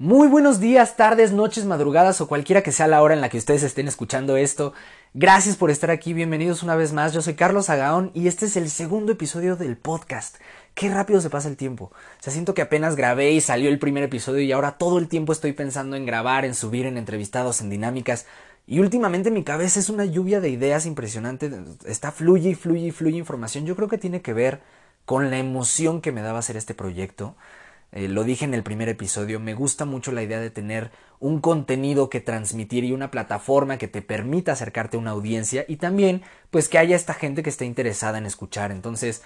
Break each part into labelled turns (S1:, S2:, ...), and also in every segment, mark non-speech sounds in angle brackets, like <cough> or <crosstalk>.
S1: Muy buenos días, tardes, noches, madrugadas o cualquiera que sea la hora en la que ustedes estén escuchando esto. Gracias por estar aquí, bienvenidos una vez más. Yo soy Carlos Agaón y este es el segundo episodio del podcast. Qué rápido se pasa el tiempo. O siento que apenas grabé y salió el primer episodio y ahora todo el tiempo estoy pensando en grabar, en subir, en entrevistados, en dinámicas. Y últimamente mi cabeza es una lluvia de ideas impresionante. Está fluye y fluye y fluye información. Yo creo que tiene que ver con la emoción que me daba hacer este proyecto eh, lo dije en el primer episodio, me gusta mucho la idea de tener un contenido que transmitir y una plataforma que te permita acercarte a una audiencia y también pues que haya esta gente que esté interesada en escuchar. Entonces,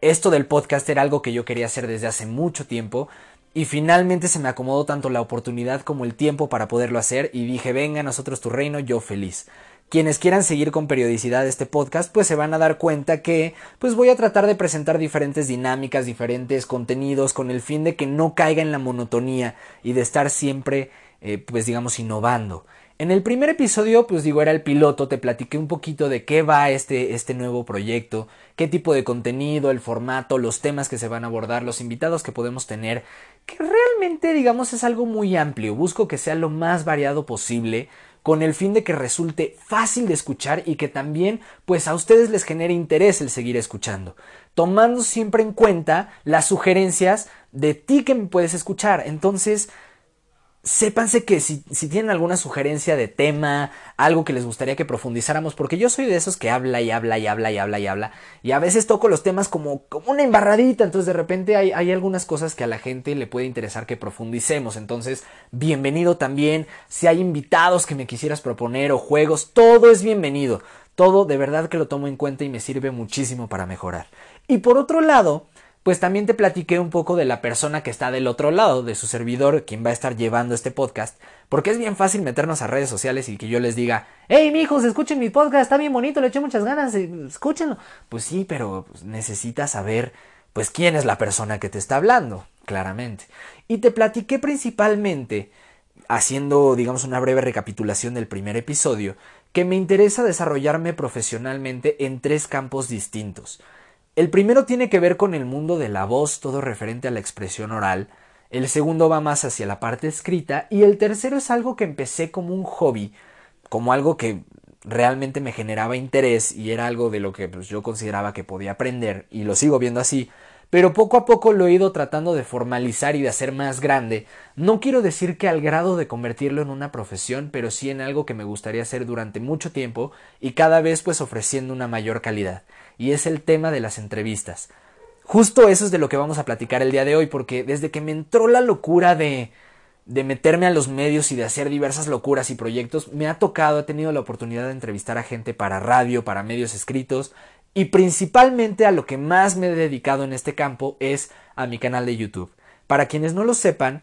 S1: esto del podcast era algo que yo quería hacer desde hace mucho tiempo y finalmente se me acomodó tanto la oportunidad como el tiempo para poderlo hacer y dije, venga, nosotros tu reino, yo feliz. Quienes quieran seguir con periodicidad este podcast, pues se van a dar cuenta que pues voy a tratar de presentar diferentes dinámicas, diferentes contenidos con el fin de que no caiga en la monotonía y de estar siempre eh, pues digamos innovando. En el primer episodio, pues digo, era el piloto, te platiqué un poquito de qué va este, este nuevo proyecto, qué tipo de contenido, el formato, los temas que se van a abordar, los invitados que podemos tener, que realmente, digamos, es algo muy amplio. Busco que sea lo más variado posible, con el fin de que resulte fácil de escuchar y que también pues a ustedes les genere interés el seguir escuchando, tomando siempre en cuenta las sugerencias de ti que me puedes escuchar. Entonces, sépanse que si, tienen alguna sugerencia de tema, algo que les gustaría que profundizáramos, porque yo soy de esos que habla y habla y habla y habla y habla, y a veces toco los temas como, como una embarradita, entonces de repente hay, hay algunas cosas que a la gente le puede interesar que profundicemos, entonces bienvenido también, si hay invitados que me quisieras proponer o juegos, todo es bienvenido, todo de verdad que lo tomo en cuenta y me sirve muchísimo para mejorar. Y por otro lado, pues también te platiqué un poco de la persona que está del otro lado, de su servidor, quien va a estar llevando este podcast, porque es bien fácil meternos a redes sociales y que yo les diga, hey mijos, escuchen mi podcast, está bien bonito, le eché muchas ganas, eh, escúchenlo. Pues sí, pero pues, necesitas saber, pues quién es la persona que te está hablando, claramente. Y te platiqué principalmente, haciendo, digamos, una breve recapitulación del primer episodio, que me interesa desarrollarme profesionalmente en tres campos distintos. El primero tiene que ver con el mundo de la voz, todo referente a la expresión oral. El segundo va más hacia la parte escrita. Y el tercero es algo que empecé como un hobby, como algo que realmente me generaba interés y era algo de lo que pues, yo consideraba que podía aprender y lo sigo viendo así, pero poco a poco lo he ido tratando de formalizar y de hacer más grande. No quiero decir que al grado de convertirlo en una profesión, pero sí en algo que me gustaría hacer durante mucho tiempo y cada vez pues ofreciendo una mayor calidad y es el tema de las entrevistas. Justo eso es de lo que vamos a platicar el día de hoy, porque desde que me entró la locura de, de meterme a los medios y de hacer diversas locuras y proyectos, me ha tocado, he tenido la oportunidad de entrevistar a gente para radio, para medios escritos, y principalmente a lo que más me he dedicado en este campo es a mi canal de YouTube. Para quienes no lo sepan,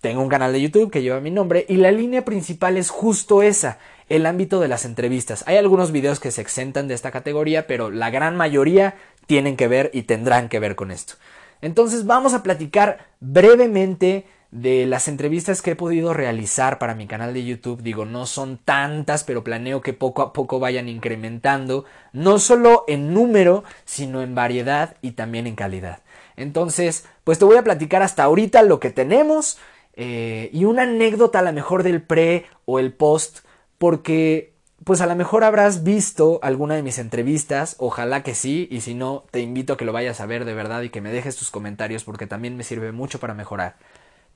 S1: tengo un canal de YouTube que lleva mi nombre y la línea principal es justo esa, el ámbito de las entrevistas. Hay algunos videos que se exentan de esta categoría, pero la gran mayoría tienen que ver y tendrán que ver con esto. Entonces vamos a platicar brevemente de las entrevistas que he podido realizar para mi canal de YouTube. Digo, no son tantas, pero planeo que poco a poco vayan incrementando, no solo en número, sino en variedad y también en calidad. Entonces, pues te voy a platicar hasta ahorita lo que tenemos eh, y una anécdota a lo mejor del pre o el post porque pues a lo mejor habrás visto alguna de mis entrevistas, ojalá que sí, y si no, te invito a que lo vayas a ver de verdad y que me dejes tus comentarios porque también me sirve mucho para mejorar.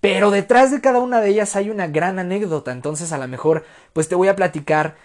S1: Pero detrás de cada una de ellas hay una gran anécdota, entonces a lo mejor pues te voy a platicar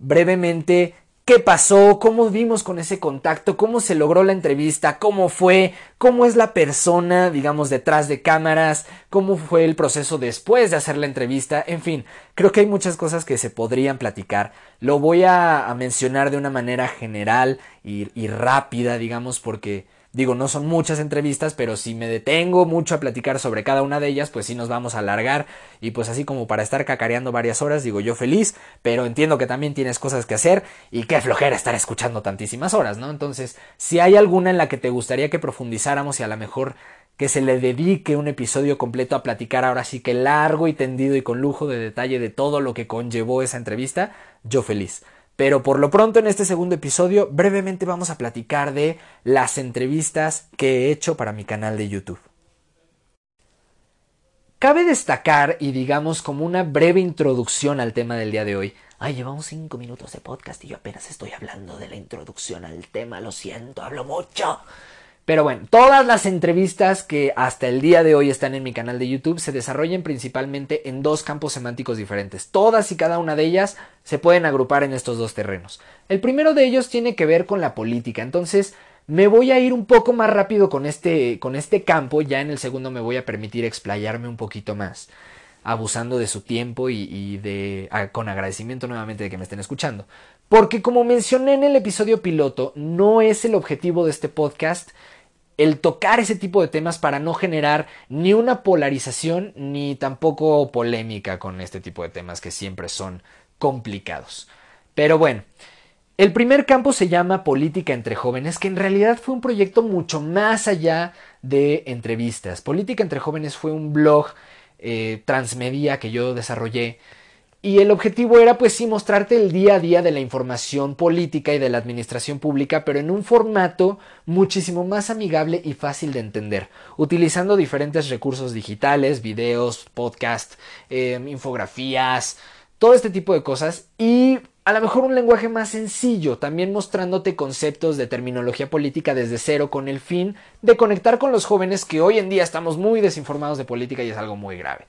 S1: brevemente qué pasó, cómo vimos con ese contacto, cómo se logró la entrevista, cómo fue, cómo es la persona, digamos, detrás de cámaras, cómo fue el proceso después de hacer la entrevista, en fin, creo que hay muchas cosas que se podrían platicar. Lo voy a, mencionar de una manera general y, rápida, digamos, porque Digo, no son muchas entrevistas, pero si me detengo mucho a platicar sobre cada una de ellas, pues sí nos vamos a alargar y pues así como para estar cacareando varias horas, digo yo feliz, pero entiendo que también tienes cosas que hacer y qué flojera estar escuchando tantísimas horas, ¿no? Entonces, si hay alguna en la que te gustaría que profundizáramos y a lo mejor que se le dedique un episodio completo a platicar ahora sí que largo y tendido y con lujo de detalle de todo lo que conllevó esa entrevista, yo feliz. Pero por lo pronto en este segundo episodio brevemente vamos a platicar de las entrevistas que he hecho para mi canal de YouTube. Cabe destacar, y digamos como una breve introducción al tema del día de hoy, Ay, llevamos cinco minutos de podcast y yo apenas estoy hablando de la introducción al tema, lo siento, hablo mucho. Pero bueno, todas las entrevistas que hasta el día de hoy están en mi canal de YouTube se desarrollan principalmente en dos campos semánticos diferentes. Todas y cada una de ellas se pueden agrupar en estos dos terrenos. El primero de ellos tiene que ver con la política, entonces me voy a ir un poco más rápido con este, con este campo, ya en el segundo me voy a permitir explayarme un poquito más, abusando de su tiempo y, y de, con agradecimiento nuevamente de que me estén escuchando. Porque como mencioné en el episodio piloto, no es el objetivo de este podcast el tocar ese tipo de temas para no generar ni una polarización ni tampoco polémica con este tipo de temas que siempre son complicados. Pero bueno, el primer campo se llama Política entre jóvenes, que en realidad fue un proyecto mucho más allá de entrevistas. Política entre jóvenes fue un blog eh, transmedia que yo desarrollé y el objetivo era pues sí mostrarte el día a día de la información política y de la administración pública, pero en un formato muchísimo más amigable y fácil de entender, utilizando diferentes recursos digitales, videos, podcast, em, infografías, todo este tipo de cosas y a lo mejor un lenguaje más sencillo, también mostrándote conceptos de terminología política desde cero con el fin de conectar con los jóvenes que hoy en día estamos muy desinformados de política y es algo muy grave.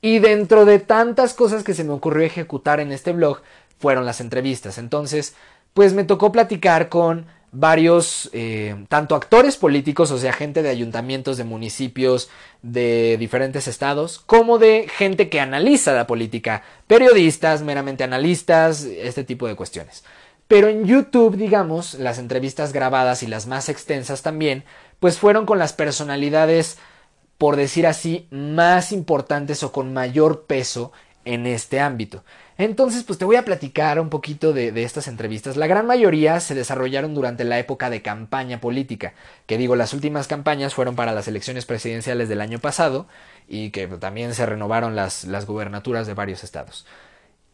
S1: Y dentro de tantas cosas que se me ocurrió ejecutar en este blog fueron las entrevistas. Entonces, pues me tocó platicar con varios, eh, tanto actores políticos, o sea, gente de ayuntamientos, de municipios, de diferentes estados, como de gente que analiza la política, periodistas, meramente analistas, este tipo de cuestiones. Pero en YouTube, digamos, las entrevistas grabadas y las más extensas también, pues fueron con las personalidades por decir así, más importantes o con mayor peso en este ámbito. Entonces, pues te voy a platicar un poquito de, estas entrevistas. La gran mayoría se desarrollaron durante la época de campaña política, que digo, las últimas campañas fueron para las elecciones presidenciales del año pasado y que también se renovaron las, las gubernaturas de varios estados.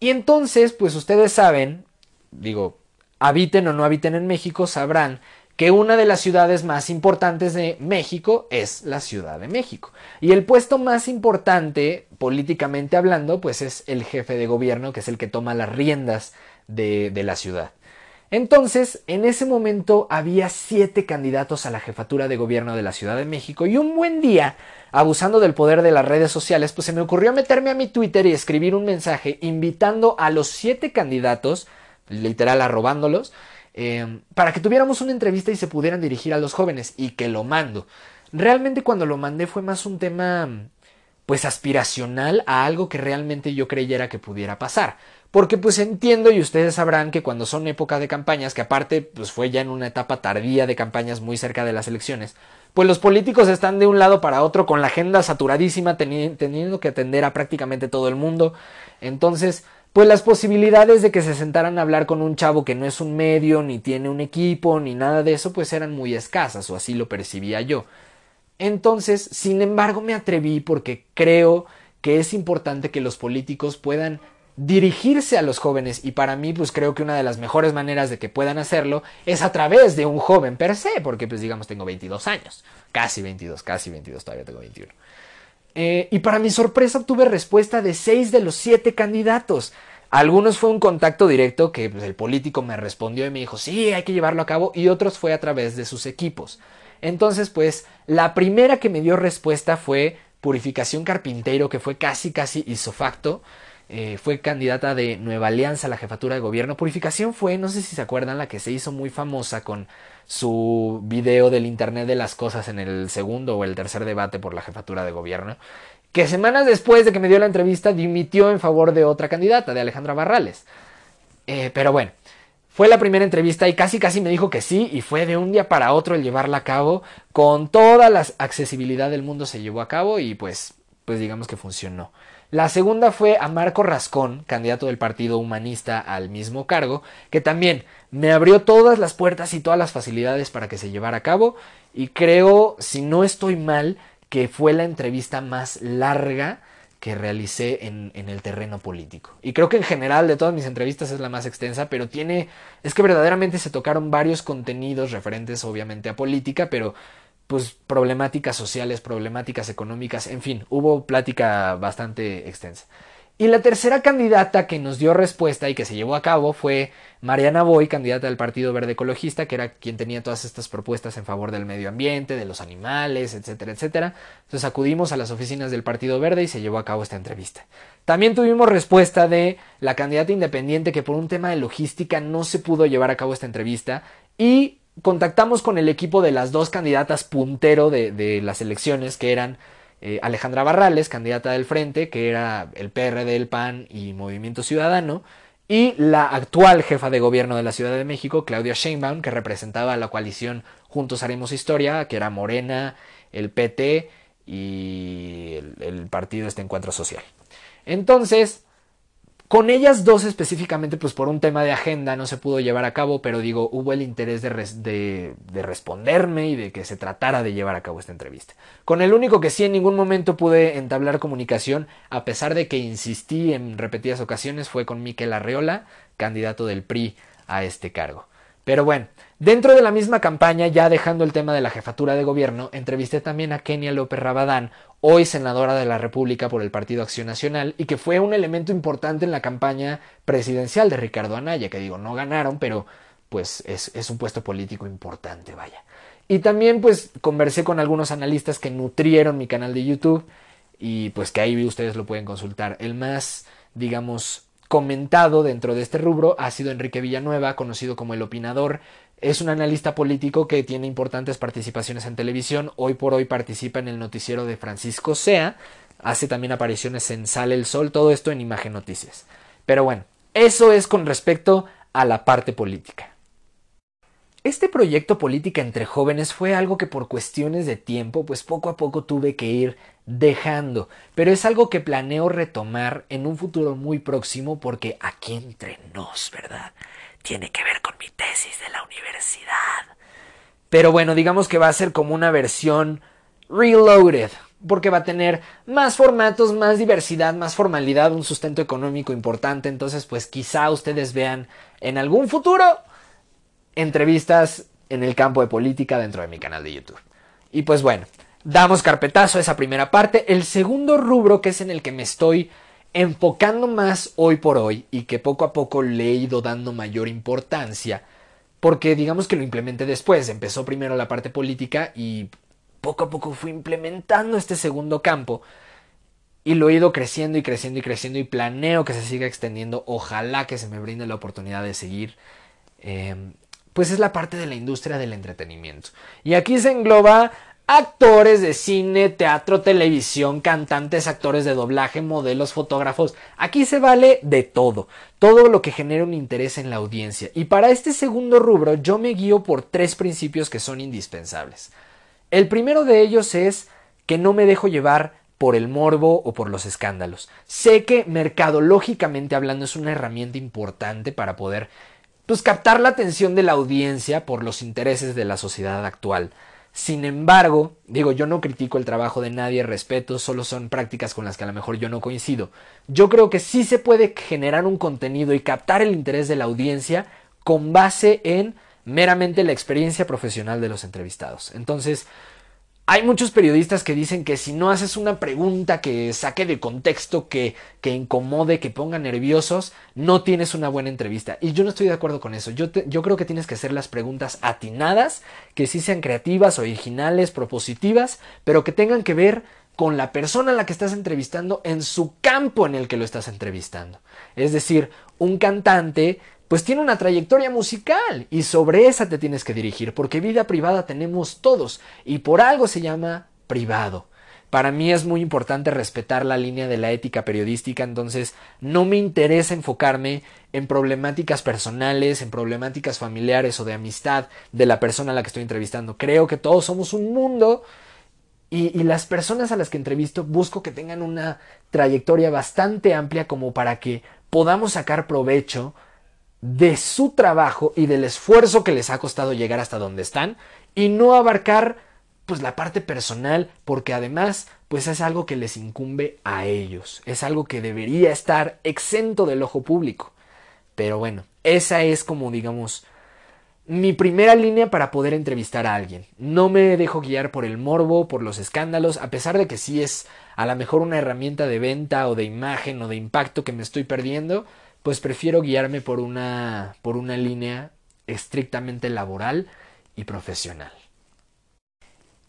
S1: Y entonces, pues ustedes saben, digo, habiten o no habiten en México, sabrán que una de las ciudades más importantes de México es la Ciudad de México. Y el puesto más importante, políticamente hablando, pues es el jefe de gobierno, que es el que toma las riendas de, la ciudad. Entonces, en ese momento había siete candidatos a la jefatura de gobierno de la Ciudad de México y un buen día, abusando del poder de las redes sociales, pues se me ocurrió meterme a mi Twitter y escribir un mensaje invitando a los siete candidatos, literal arrobándolos, Em, para que tuviéramos una entrevista y se pudieran dirigir a los jóvenes y que lo mando. Realmente cuando lo mandé fue más un tema pues aspiracional a algo que realmente yo creyera que pudiera pasar. Porque pues entiendo y ustedes sabrán que cuando son épocas de campañas, que aparte pues fue ya en una etapa tardía de campañas muy cerca de las elecciones, pues los políticos están de un lado para otro con la agenda saturadísima teniendo que atender a prácticamente todo el mundo. Entonces, pues las posibilidades de que se sentaran a hablar con un chavo que no es un medio, ni tiene un equipo, ni nada de eso, pues eran muy escasas, o así lo percibía yo. Entonces, sin embargo, me atreví porque creo que es importante que los políticos puedan dirigirse a los jóvenes y para mí pues creo que una de las mejores maneras de que puedan hacerlo es a través de un joven per se, porque pues digamos tengo 22 años, casi 22, casi 22, todavía tengo 21. Eh, y para mi sorpresa obtuve respuesta de seis de los siete candidatos. Algunos fue un contacto directo que pues, el político me respondió y me dijo, sí, hay que llevarlo a cabo, y otros fue a través de sus equipos. Entonces, pues, la primera que me dio respuesta fue Purificación Carpintero, que fue casi, casi isofacto. Eh, fue candidata de Nueva Alianza a la jefatura de gobierno. Purificación fue, no sé si se acuerdan, la que se hizo muy famosa con su video del Internet de las Cosas en el segundo o el tercer debate por la jefatura de gobierno, que semanas después de que me dio la entrevista dimitió en favor de otra candidata, de Alejandra Barrales. Eh, pero bueno, fue la primera entrevista y casi casi me dijo que sí y fue de un día para otro el llevarla a cabo con toda la accesibilidad del mundo se llevó a cabo y pues pues digamos que funcionó. La segunda fue a Marco Rascón, candidato del Partido Humanista al mismo cargo, que también me abrió todas las puertas y todas las facilidades para que se llevara a cabo y creo, si no estoy mal, que fue la entrevista más larga que realicé en, en, el terreno político. Y creo que en general de todas mis entrevistas es la más extensa, pero tiene, es que verdaderamente se tocaron varios contenidos referentes obviamente a política, pero pues problemáticas sociales, problemáticas económicas, en fin, hubo plática bastante extensa. Y la tercera candidata que nos dio respuesta y que se llevó a cabo fue Mariana Boy, candidata del Partido Verde Ecologista, que era quien tenía todas estas propuestas en favor del medio ambiente, de los animales, etcétera, etcétera. Entonces acudimos a las oficinas del Partido Verde y se llevó a cabo esta entrevista. También tuvimos respuesta de la candidata independiente que por un tema de logística no se pudo llevar a cabo esta entrevista y contactamos con el equipo de las dos candidatas puntero de, las elecciones que eran eh, Alejandra Barrales, candidata del Frente, que era el PRD, el PAN y Movimiento Ciudadano, y la actual jefa de gobierno de la Ciudad de México, Claudia Sheinbaum, que representaba a la coalición Juntos Haremos Historia, que era Morena, el PT y el, el partido Este Encuentro Social. Entonces, con ellas dos específicamente, pues por un tema de agenda no se pudo llevar a cabo, pero digo, hubo el interés de, de, responderme y de que se tratara de llevar a cabo esta entrevista. Con el único que sí en ningún momento pude entablar comunicación, a pesar de que insistí en repetidas ocasiones, fue con Miquel Arreola, candidato del PRI a este cargo. Pero bueno, dentro de la misma campaña, ya dejando el tema de la jefatura de gobierno, entrevisté también a Kenia López Rabadán, hoy senadora de la República por el Partido Acción Nacional, y que fue un elemento importante en la campaña presidencial de Ricardo Anaya, que digo, no ganaron, pero pues es, es un puesto político importante, vaya. Y también pues conversé con algunos analistas que nutrieron mi canal de YouTube y pues que ahí ustedes lo pueden consultar. El más, digamos, comentado dentro de este rubro ha sido Enrique Villanueva, conocido como el opinador. Es un analista político que tiene importantes participaciones en televisión. Hoy por hoy participa en el noticiero de Francisco Sea. Hace también apariciones en Sale el Sol. Todo esto en Imagen Noticias. Pero bueno, eso es con respecto a la parte política. Este proyecto política entre jóvenes fue algo que por cuestiones de tiempo, pues poco a poco tuve que ir dejando, pero es algo que planeo retomar en un futuro muy próximo porque aquí entre nos, ¿verdad? Tiene que ver con mi tesis de la universidad. Pero bueno, digamos que va a ser como una versión reloaded, porque va a tener más formatos, más diversidad, más formalidad, un sustento económico importante, entonces pues quizá ustedes vean en algún futuro entrevistas en el campo de política dentro de mi canal de YouTube. Y pues bueno, damos carpetazo a esa primera parte. El segundo rubro que es en el que me estoy enfocando más hoy por hoy y que poco a poco le he ido dando mayor importancia, porque digamos que lo implementé después, empezó primero la parte política y poco a poco fui implementando este segundo campo y lo he ido creciendo y creciendo y creciendo y planeo que se siga extendiendo, ojalá que se me brinde la oportunidad de seguir. Eh, pues es la parte de la industria del entretenimiento. Y aquí se engloba actores de cine, teatro, televisión, cantantes, actores de doblaje, modelos, fotógrafos. Aquí se vale de todo, todo lo que genere un interés en la audiencia. Y para este segundo rubro yo me guío por tres principios que son indispensables. El primero de ellos es que no me dejo llevar por el morbo o por los escándalos. Sé que mercadológicamente hablando es una herramienta importante para poder pues captar la atención de la audiencia por los intereses de la sociedad actual. Sin embargo, digo, yo no critico el trabajo de nadie, respeto, solo son prácticas con las que a lo mejor yo no coincido. Yo creo que sí se puede generar un contenido y captar el interés de la audiencia con base en meramente la experiencia profesional de los entrevistados. Entonces, hay muchos periodistas que dicen que si no haces una pregunta que saque de contexto, que, que incomode, que ponga nerviosos, no tienes una buena entrevista. Y yo no estoy de acuerdo con eso. Yo, yo creo que tienes que hacer las preguntas atinadas, que sí sean creativas, originales, propositivas, pero que tengan que ver con la persona a la que estás entrevistando en su campo en el que lo estás entrevistando. Es decir, un cantante pues tiene una trayectoria musical y sobre esa te tienes que dirigir, porque vida privada tenemos todos y por algo se llama privado. Para mí es muy importante respetar la línea de la ética periodística, entonces no me interesa enfocarme en problemáticas personales, en problemáticas familiares o de amistad de la persona a la que estoy entrevistando. Creo que todos somos un mundo y, las personas a las que entrevisto busco que tengan una trayectoria bastante amplia como para que podamos sacar provecho de su trabajo y del esfuerzo que les ha costado llegar hasta donde están y no abarcar pues la parte personal porque además pues es algo que les incumbe a ellos, es algo que debería estar exento del ojo público. Pero bueno, esa es como digamos mi primera línea para poder entrevistar a alguien. No me dejo guiar por el morbo, por los escándalos, a pesar de que sí es a lo mejor una herramienta de venta o de imagen o de impacto que me estoy perdiendo, pues prefiero guiarme por una, por una línea estrictamente laboral y profesional.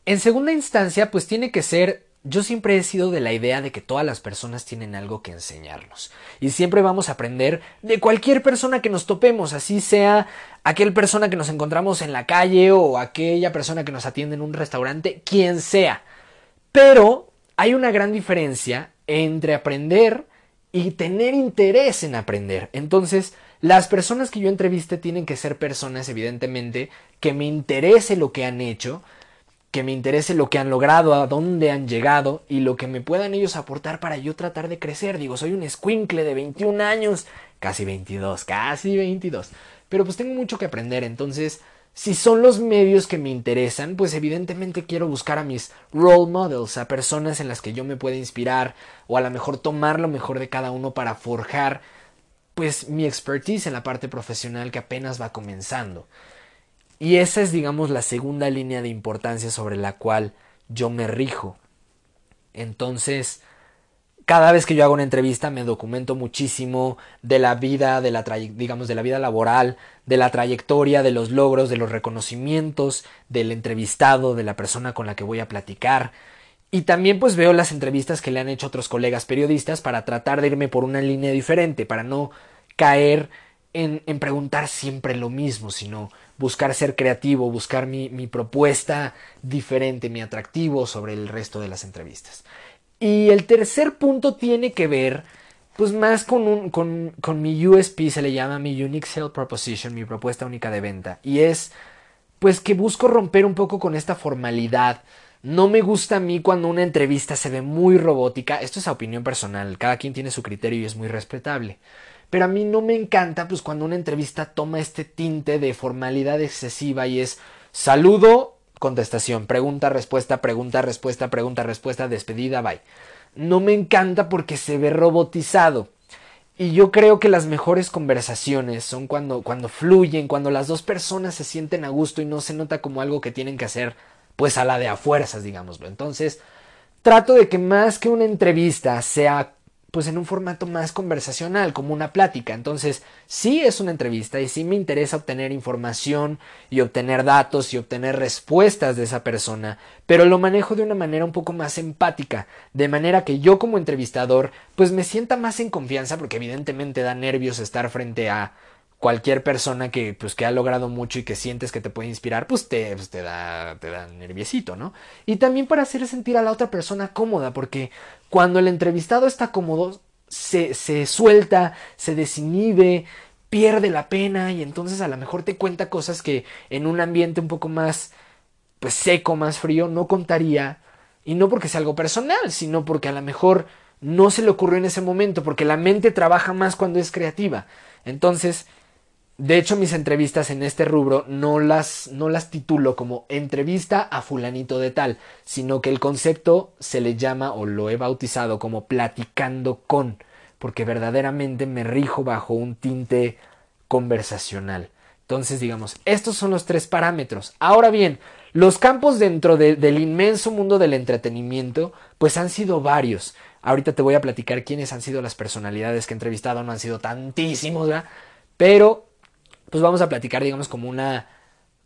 S1: En segunda instancia, pues tiene que ser yo siempre he sido de la idea de que todas las personas tienen algo que enseñarnos y siempre vamos a aprender de cualquier persona que nos topemos, así sea aquel persona que nos encontramos en la calle o aquella persona que nos atiende en un restaurante, quien sea. Pero hay una gran diferencia entre aprender y tener interés en aprender. Entonces, las personas que yo entreviste tienen que ser personas, evidentemente, que me interese lo que han hecho, que me interese lo que han logrado, a dónde han llegado y lo que me puedan ellos aportar para yo tratar de crecer. Digo, soy un escuincle de 21 años, casi 22, casi 22. Pero pues tengo mucho que aprender, entonces, si son los medios que me interesan, pues evidentemente quiero buscar a mis role models, a personas en las que yo me pueda inspirar o a lo mejor tomar lo mejor de cada uno para forjar pues mi expertise en la parte profesional que apenas va comenzando. Y esa es, digamos, la segunda línea de importancia sobre la cual yo me rijo. Entonces, cada vez que yo hago una entrevista me documento muchísimo de la vida, de la digamos, de la vida laboral, de la trayectoria, de los logros, de los reconocimientos del entrevistado, de la persona con la que voy a platicar. Y también pues veo las entrevistas que le han hecho otros colegas periodistas para tratar de irme por una línea diferente, para no caer en, preguntar siempre lo mismo, sino buscar ser creativo, buscar mi, propuesta diferente, mi atractivo sobre el resto de las entrevistas. Y el tercer punto tiene que ver, pues más con, un, con, mi USP, se le llama mi Unique Sale Proposition, mi propuesta única de venta. Y es, pues que busco romper un poco con esta formalidad. No me gusta a mí cuando una entrevista se ve muy robótica. Esto es a opinión personal, cada quien tiene su criterio y es muy respetable. Pero a mí no me encanta pues cuando una entrevista toma este tinte de formalidad excesiva y es saludo, contestación, pregunta, respuesta, pregunta, respuesta, pregunta, respuesta, despedida, bye. No me encanta porque se ve robotizado. Y yo creo que las mejores conversaciones son cuando, cuando fluyen, cuando las dos personas se sienten a gusto y no se nota como algo que tienen que hacer, pues a la de a fuerzas, digámoslo. Entonces, trato de que más que una entrevista sea pues en un formato más conversacional, como una plática. Entonces, sí es una entrevista y sí me interesa obtener información y obtener datos y obtener respuestas de esa persona, pero lo manejo de una manera un poco más empática, de manera que yo como entrevistador pues me sienta más en confianza porque evidentemente da nervios estar frente a cualquier persona que pues que ha logrado mucho y que sientes que te puede inspirar, pues te, pues, te da te da nerviosito, ¿no? Y también para hacer sentir a la otra persona cómoda, porque cuando el entrevistado está cómodo, se, se suelta, se desinhibe, pierde la pena y entonces a lo mejor te cuenta cosas que en un ambiente un poco más pues seco, más frío, no contaría y no porque sea algo personal, sino porque a lo mejor no se le ocurrió en ese momento, porque la mente trabaja más cuando es creativa. Entonces, de hecho, mis entrevistas en este rubro no las, no las titulo como entrevista a fulanito de tal, sino que el concepto se le llama o lo he bautizado como platicando con, porque verdaderamente me rijo bajo un tinte conversacional. Entonces, digamos, estos son los tres parámetros. Ahora bien, los campos dentro del inmenso mundo del entretenimiento, pues han sido varios. Ahorita te voy a platicar quiénes han sido las personalidades que he entrevistado, no han sido tantísimos, ¿verdad? Pero pues vamos a platicar, digamos, como una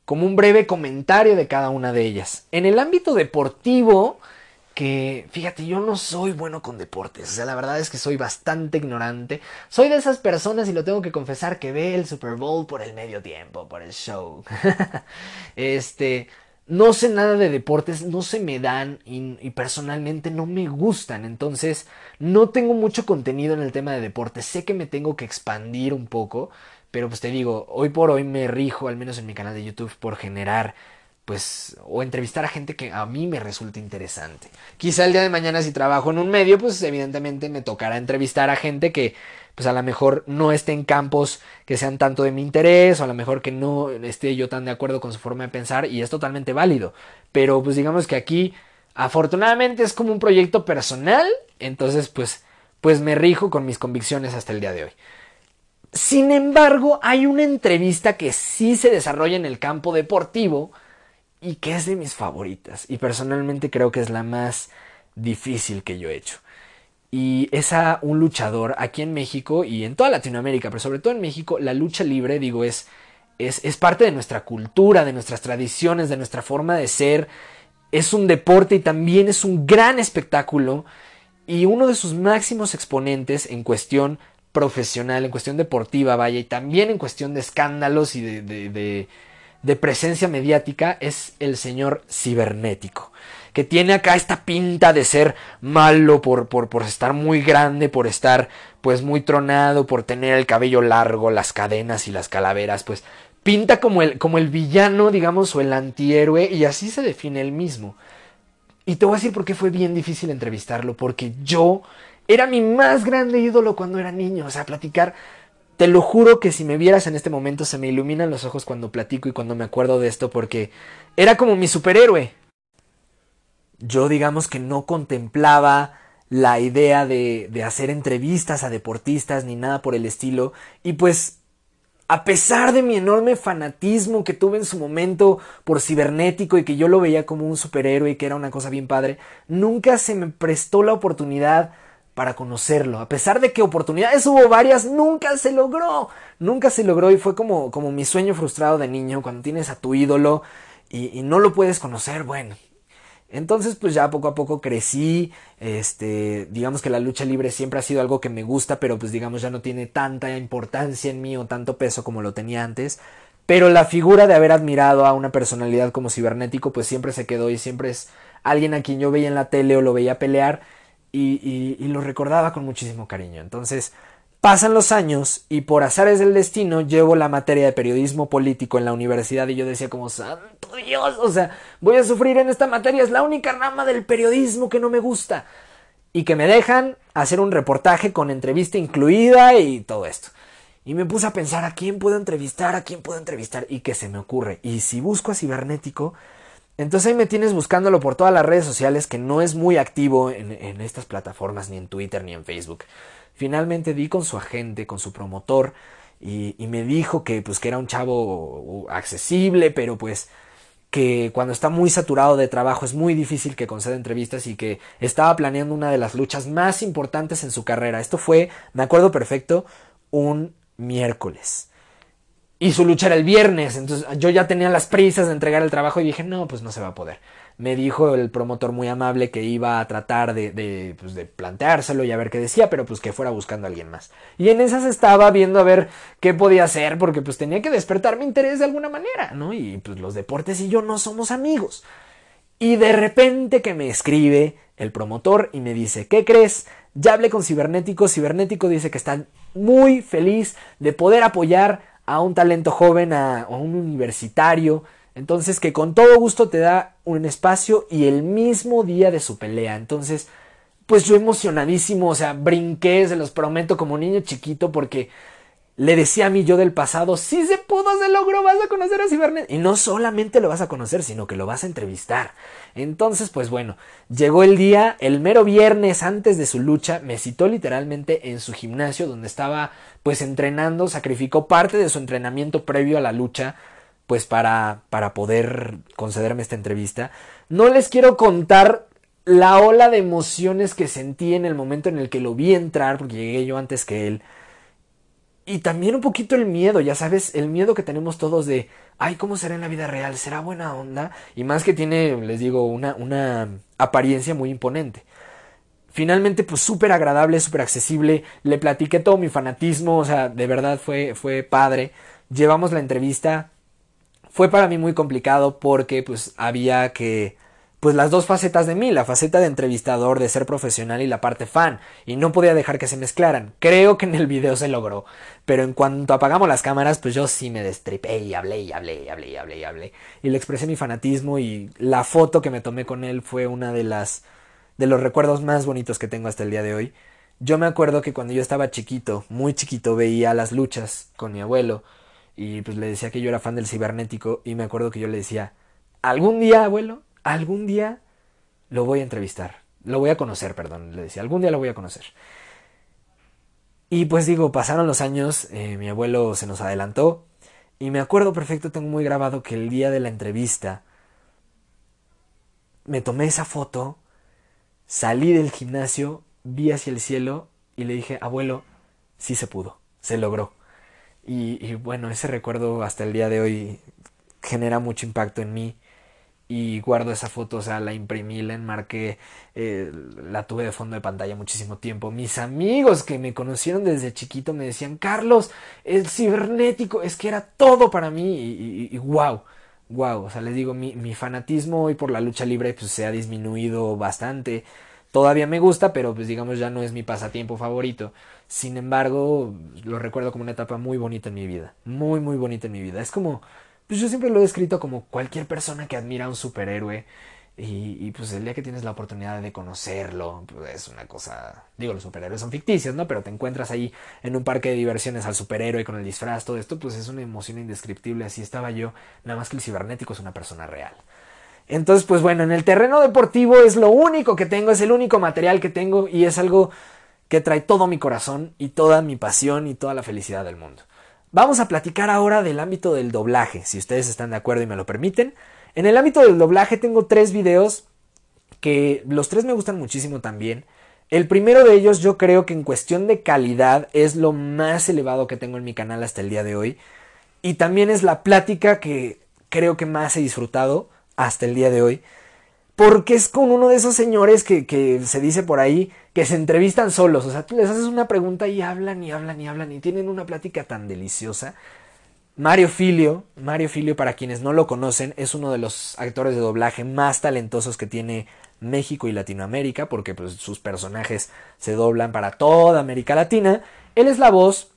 S1: como un breve comentario de cada una de ellas. En el ámbito deportivo, que fíjate, yo no soy bueno con deportes, o sea, la verdad es que soy bastante ignorante. Soy de esas personas, y lo tengo que confesar, que ve el Super Bowl por el medio tiempo, por el show. <laughs> este, no sé nada de deportes, no se me dan y, y, personalmente no me gustan, entonces no tengo mucho contenido en el tema de deportes, sé que me tengo que expandir un poco, pero pues te digo, hoy por hoy me rijo, al menos en mi canal de YouTube, por generar pues o entrevistar a gente que a mí me resulte interesante. Quizá el día de mañana si trabajo en un medio, pues evidentemente me tocará entrevistar a gente que pues a lo mejor no esté en campos que sean tanto de mi interés o a lo mejor que no esté yo tan de acuerdo con su forma de pensar y es totalmente válido. Pero pues digamos que aquí afortunadamente es como un proyecto personal, entonces pues pues me rijo con mis convicciones hasta el día de hoy. Sin embargo, hay una entrevista que sí se desarrolla en el campo deportivo y que es de mis favoritas. Y personalmente creo que es la más difícil que yo he hecho. Y es a un luchador aquí en México y en toda Latinoamérica, pero sobre todo en México, la lucha libre, digo, es, es, es parte de nuestra cultura, de nuestras tradiciones, de nuestra forma de ser. Es un deporte y también es un gran espectáculo y uno de sus máximos exponentes en cuestión profesional, en cuestión deportiva, vaya, y también en cuestión de escándalos y de, de, de, presencia mediática, es el señor cibernético, que tiene acá esta pinta de ser malo por, por, por estar muy grande, por estar pues muy tronado, por tener el cabello largo, las cadenas y las calaveras, pues pinta como el, como el villano, digamos, o el antihéroe, y así se define él mismo. Y te voy a decir por qué fue bien difícil entrevistarlo, porque yo era mi más grande ídolo cuando era niño, o sea, platicar. Te lo juro que si me vieras en este momento se me iluminan los ojos cuando platico y cuando me acuerdo de esto, porque era como mi superhéroe. Yo digamos que no contemplaba la idea de, de hacer entrevistas a deportistas ni nada por el estilo, y pues a pesar de mi enorme fanatismo que tuve en su momento por cibernético y que yo lo veía como un superhéroe y que era una cosa bien padre, nunca se me prestó la oportunidad para conocerlo. A pesar de que oportunidades hubo varias, nunca se logró. Nunca se logró y fue como, como mi sueño frustrado de niño cuando tienes a tu ídolo y, y no lo puedes conocer. Bueno, entonces, pues ya poco a poco crecí, este, digamos que la lucha libre siempre ha sido algo que me gusta, pero pues digamos ya no tiene tanta importancia en mí o tanto peso como lo tenía antes. Pero la figura de haber admirado a una personalidad como cibernético, pues siempre se quedó y siempre es alguien a quien yo veía en la tele o lo veía pelear y, lo recordaba con muchísimo cariño. Entonces, Pasan los años y por azares del destino llevo la materia de periodismo político en la universidad y yo decía como, santo Dios, o sea, voy a sufrir en esta materia, es la única rama del periodismo que no me gusta. Y que me dejan hacer un reportaje con entrevista incluida y todo esto. Y me puse a pensar a quién puedo entrevistar, a quién puedo entrevistar y qué se me ocurre. Y si busco a cibernético, entonces ahí me tienes buscándolo por todas las redes sociales que no es muy activo en, estas plataformas, ni en Twitter, ni en Facebook. Finalmente di con su agente, con su promotor, y, me dijo que pues que era un chavo accesible, pero pues que cuando está muy saturado de trabajo es muy difícil que conceda entrevistas y que estaba planeando una de las luchas más importantes en su carrera. Esto fue, me acuerdo perfecto, un miércoles. Y su lucha era el viernes, entonces yo ya tenía las prisas de entregar el trabajo y dije, no, pues no se va a poder me dijo el promotor muy amable que iba a tratar de, pues de, planteárselo y a ver qué decía, pero pues que fuera buscando a alguien más. Y en esas estaba viendo a ver qué podía hacer, porque pues tenía que despertar mi interés de alguna manera, ¿no? Y pues los deportes y yo no somos amigos. Y de repente que me escribe el promotor y me dice, ¿qué crees? Ya hablé con Cibernético, Cibernético dice que está muy feliz de poder apoyar a un talento joven, a, un universitario, entonces que con todo gusto te da un espacio y el mismo día de su pelea. Entonces, pues yo emocionadísimo, o sea, brinqué, se los prometo como niño chiquito porque le decía a mi yo del pasado, sí se pudo, se logró, vas a conocer a Cibernet. Y no solamente lo vas a conocer, sino que lo vas a entrevistar. Entonces, pues bueno, llegó el día, el mero viernes antes de su lucha, me citó literalmente en su gimnasio donde estaba pues entrenando, sacrificó parte de su entrenamiento previo a la lucha pues para, para poder concederme esta entrevista. No les quiero contar la ola de emociones que sentí en el momento en el que lo vi entrar, porque llegué yo antes que él. Y también un poquito el miedo, ya sabes, el miedo que tenemos todos de, ay, ¿cómo será en la vida real? ¿Será buena onda? Y más que tiene, les digo, una, una apariencia muy imponente. Finalmente, pues súper agradable, súper accesible. Le platiqué todo mi fanatismo, o sea, de verdad fue, fue padre. Llevamos la entrevista fue para mí muy complicado porque pues había que pues las dos facetas de mí, la faceta de entrevistador, de ser profesional y la parte fan, y no podía dejar que se mezclaran. Creo que en el video se logró, pero en cuanto apagamos las cámaras, pues yo sí me destripé y hablé y hablé y hablé y hablé y hablé. Y le expresé mi fanatismo y la foto que me tomé con él fue una de las de los recuerdos más bonitos que tengo hasta el día de hoy. Yo me acuerdo que cuando yo estaba chiquito, muy chiquito, veía las luchas con mi abuelo y pues le decía que yo era fan del cibernético y me acuerdo que yo le decía, algún día, abuelo, algún día lo voy a entrevistar, lo voy a conocer, perdón, le decía, algún día lo voy a conocer. Y pues digo, pasaron los años, eh, mi abuelo se nos adelantó y me acuerdo perfecto, tengo muy grabado que el día de la entrevista me tomé esa foto, salí del gimnasio, vi hacia el cielo y le dije, abuelo, sí se pudo, se logró. Y, bueno, ese recuerdo hasta el día de hoy genera mucho impacto en mí y guardo esa foto, o sea, la imprimí, la enmarqué, eh, la tuve de fondo de pantalla muchísimo tiempo. Mis amigos que me conocieron desde chiquito me decían, Carlos, el cibernético, es que era todo para mí y, y, wow, wow, o sea, les digo, mi, mi, fanatismo hoy por la lucha libre pues se ha disminuido bastante. Todavía me gusta, pero pues digamos ya no es mi pasatiempo favorito. Sin embargo, lo recuerdo como una etapa muy bonita en mi vida, muy, muy bonita en mi vida. Es como pues yo siempre lo he escrito como cualquier persona que admira a un superhéroe. Y, pues el día que tienes la oportunidad de conocerlo, pues es una cosa. Digo, los superhéroes son ficticios, ¿no? Pero te encuentras ahí en un parque de diversiones al superhéroe con el disfraz, todo esto, pues es una emoción indescriptible. Así estaba yo, nada más que el cibernético es una persona real. Entonces, pues bueno, en el terreno deportivo es lo único que tengo, es el único material que tengo y es algo que trae todo mi corazón y toda mi pasión y toda la felicidad del mundo. Vamos a platicar ahora del ámbito del doblaje, si ustedes están de acuerdo y me lo permiten. En el ámbito del doblaje tengo tres videos que los tres me gustan muchísimo también. El primero de ellos yo creo que en cuestión de calidad es lo más elevado que tengo en mi canal hasta el día de hoy. Y también es la plática que creo que más he disfrutado hasta el día de hoy porque es con uno de esos señores que, se dice por ahí que se entrevistan solos. O sea, tú les haces una pregunta y hablan y hablan y hablan y tienen una plática tan deliciosa. Mario Filio, Mario Filio, para quienes no lo conocen, es uno de los actores de doblaje más talentosos que tiene México y Latinoamérica, porque pues, sus personajes se doblan para toda América Latina. Él es la voz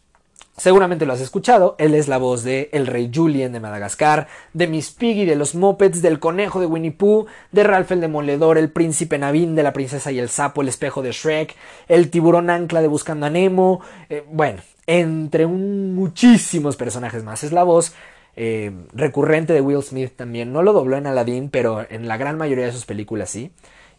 S1: Seguramente lo has escuchado, él es la voz de El Rey Julien de Madagascar, de Miss Piggy de los Muppets, del Conejo de Winnie Pooh, de Ralph el Demoledor, el Príncipe Navin de La Princesa y el Sapo, el Espejo de Shrek, el Tiburón Ancla de Buscando a Nemo, eh, bueno, entre muchísimos personajes más. Es la voz eh, recurrente de Will Smith también, no lo dobló en Aladdin, pero en la gran mayoría de sus películas sí.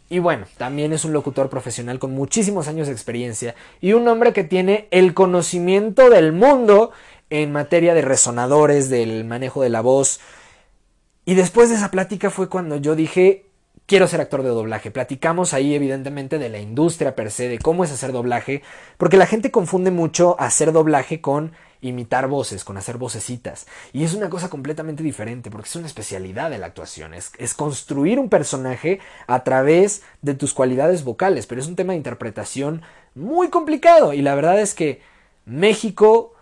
S1: Y bueno, también es un locutor profesional con muchísimos años de experiencia y un hombre que tiene el conocimiento del mundo en materia de resonadores, del manejo de la voz. Y después de esa plática fue cuando yo dije, quiero ser actor de doblaje. Platicamos ahí evidentemente de la industria per se, de cómo es hacer doblaje, porque la gente confunde mucho hacer doblaje con imitar voces, con hacer vocecitas. Y es una cosa completamente diferente, porque es una especialidad de la actuación, es, construir un personaje a través de tus cualidades vocales, pero es un tema de interpretación muy complicado. Y la verdad es que México,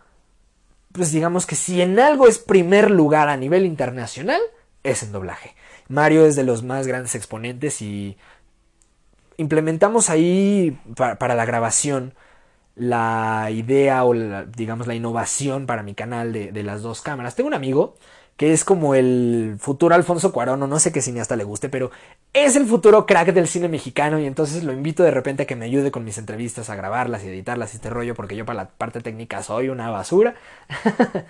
S1: pues digamos que si en algo es primer lugar a nivel internacional, es en doblaje. Mario es de los más grandes exponentes y implementamos ahí para la grabación la idea o digamos la innovación para mi canal de, de, las dos cámaras. Tengo un amigo que es como el futuro Alfonso Cuarón, o no sé qué cineasta le guste, pero es el futuro crack del cine mexicano y entonces lo invito de repente a que me ayude con mis entrevistas, a grabarlas y editarlas y este rollo, porque yo para la parte técnica soy una basura. <laughs>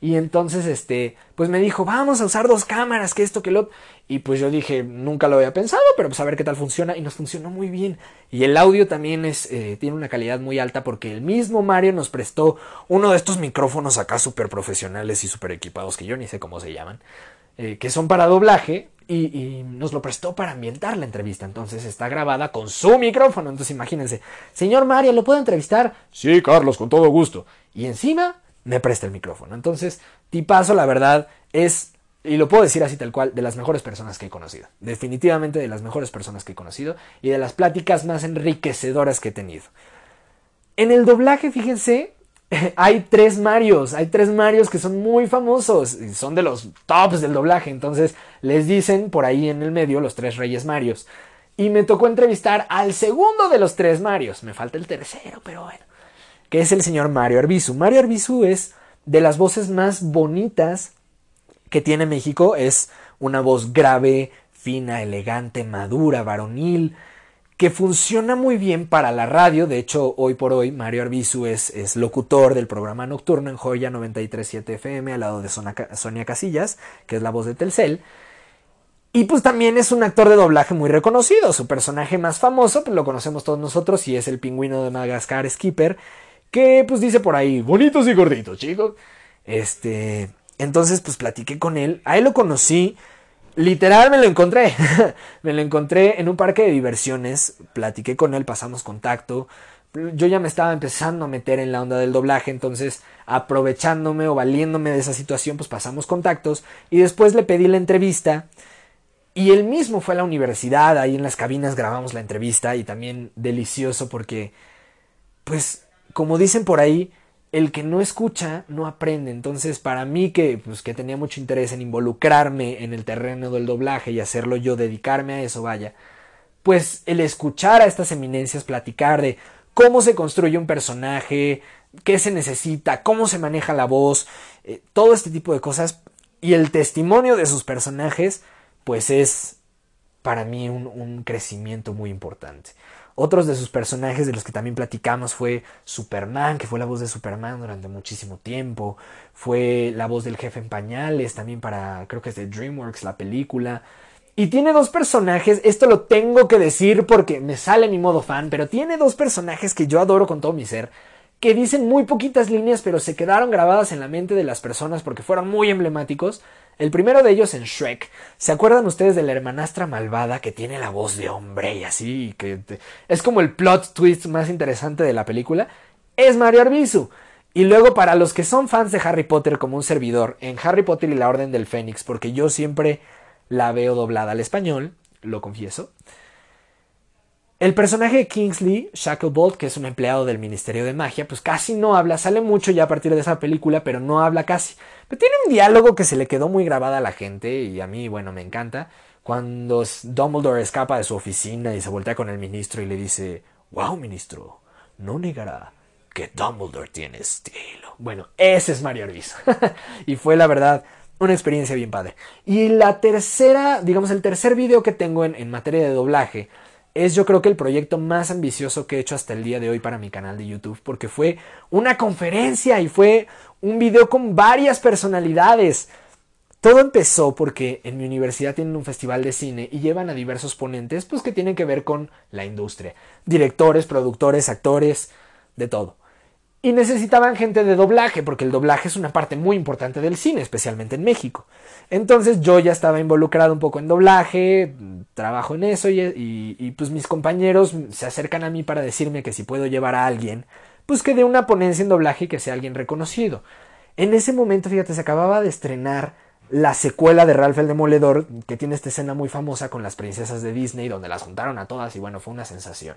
S1: Y entonces, este, pues me dijo, vamos a usar dos cámaras, que esto, que lo. Y pues yo dije, nunca lo había pensado, pero pues a ver qué tal funciona. Y nos funcionó muy bien. Y el audio también es, eh, tiene una calidad muy alta porque el mismo Mario nos prestó uno de estos micrófonos acá súper profesionales y súper equipados, que yo ni sé cómo se llaman, eh, que son para doblaje. Y, y, nos lo prestó para ambientar la entrevista. Entonces está grabada con su micrófono. Entonces imagínense, señor Mario, ¿lo puedo entrevistar? Sí, Carlos, con todo gusto. Y encima me presta el micrófono. Entonces, Tipazo, la verdad, es, y lo puedo decir así tal cual, de las mejores personas que he conocido. Definitivamente de las mejores personas que he conocido y de las pláticas más enriquecedoras que he tenido. En el doblaje, fíjense, <laughs> hay tres Marios, hay tres Marios que son muy famosos y son de los tops del doblaje. Entonces, les dicen por ahí en el medio los tres Reyes Marios. Y me tocó entrevistar al segundo de los tres Marios. Me falta el tercero, pero bueno es el señor Mario Arbizu. Mario Arbizu es de las voces más bonitas que tiene México. Es una voz grave, fina, elegante, madura, varonil, que funciona muy bien para la radio. De hecho, hoy por hoy Mario Arbizu es, es locutor del programa nocturno en Joya 937 FM al lado de Sonia Casillas, que es la voz de Telcel. Y pues también es un actor de doblaje muy reconocido. Su personaje más famoso, pues lo conocemos todos nosotros, y es el pingüino de Madagascar, Skipper, que pues dice por ahí, bonitos y gorditos, chicos. Este, entonces pues platiqué con él, a él lo conocí, literal me lo encontré, <laughs> me lo encontré en un parque de diversiones, platiqué con él, pasamos contacto, yo ya me estaba empezando a meter en la onda del doblaje, entonces aprovechándome o valiéndome de esa situación, pues pasamos contactos. Y después le pedí la entrevista. Y él mismo fue a la universidad, ahí en las cabinas grabamos la entrevista y también delicioso porque, pues, como dicen por ahí, el que no escucha no aprende. Entonces, para mí que, pues, que tenía mucho interés en involucrarme en el terreno del doblaje y hacerlo yo, dedicarme a eso, vaya, pues el escuchar a estas eminencias platicar de cómo se construye un personaje, qué se necesita, cómo se maneja la voz, eh, todo este tipo de cosas y el testimonio de sus personajes, pues es para mí un, un, crecimiento muy importante. Otros de sus personajes de los que también platicamos fue Superman, que fue la voz de Superman durante muchísimo tiempo, fue la voz del jefe en pañales, también para, creo que es de DreamWorks, la película, y tiene dos personajes, esto lo tengo que decir porque me sale mi modo fan, pero tiene dos personajes que yo adoro con todo mi ser, que dicen muy poquitas líneas, pero se quedaron grabadas en la mente de las personas porque fueron muy emblemáticos. El primero de ellos en Shrek. ¿Se acuerdan ustedes de la hermanastra malvada que tiene la voz de hombre y así? Que es como el plot twist más interesante de la película. Es Mario Arbizu. Y luego para los que son fans de Harry Potter como un servidor, en Harry Potter y la Orden del Fénix, porque yo siempre la veo doblada al español, lo confieso. El personaje de Kingsley, Shacklebolt, que es un empleado del Ministerio de Magia, pues casi no habla, sale mucho ya a partir de esa película, pero no habla casi. Pero tiene un diálogo que se le quedó muy grabada a la gente y a mí, bueno, me encanta. Cuando Dumbledore escapa de su oficina y se voltea con el ministro y le dice, wow, ministro, no negará que Dumbledore tiene estilo. Bueno, ese es Mario Arbizo. <laughs> y fue la verdad una experiencia bien padre. Y la tercera, digamos, el tercer video que tengo en, materia de doblaje es yo creo que el proyecto más ambicioso que he hecho hasta el día de hoy para mi canal de YouTube, porque fue una conferencia y fue un video con varias personalidades. Todo empezó porque en mi universidad tienen un festival de cine y llevan a diversos ponentes pues que tienen que ver con la industria, directores, productores, actores, de todo y necesitaban gente de doblaje, porque el doblaje es una parte muy importante del cine, especialmente en México. Entonces yo ya estaba involucrado un poco en doblaje, trabajo en eso y, pues mis compañeros se acercan a mí para decirme que si puedo llevar a alguien, pues que dé una ponencia en doblaje y que sea alguien reconocido. En ese momento, fíjate, se acababa de estrenar la secuela de Ralph el Demoledor, que tiene esta escena muy famosa con las princesas de Disney, donde las juntaron a todas y bueno, fue una sensación.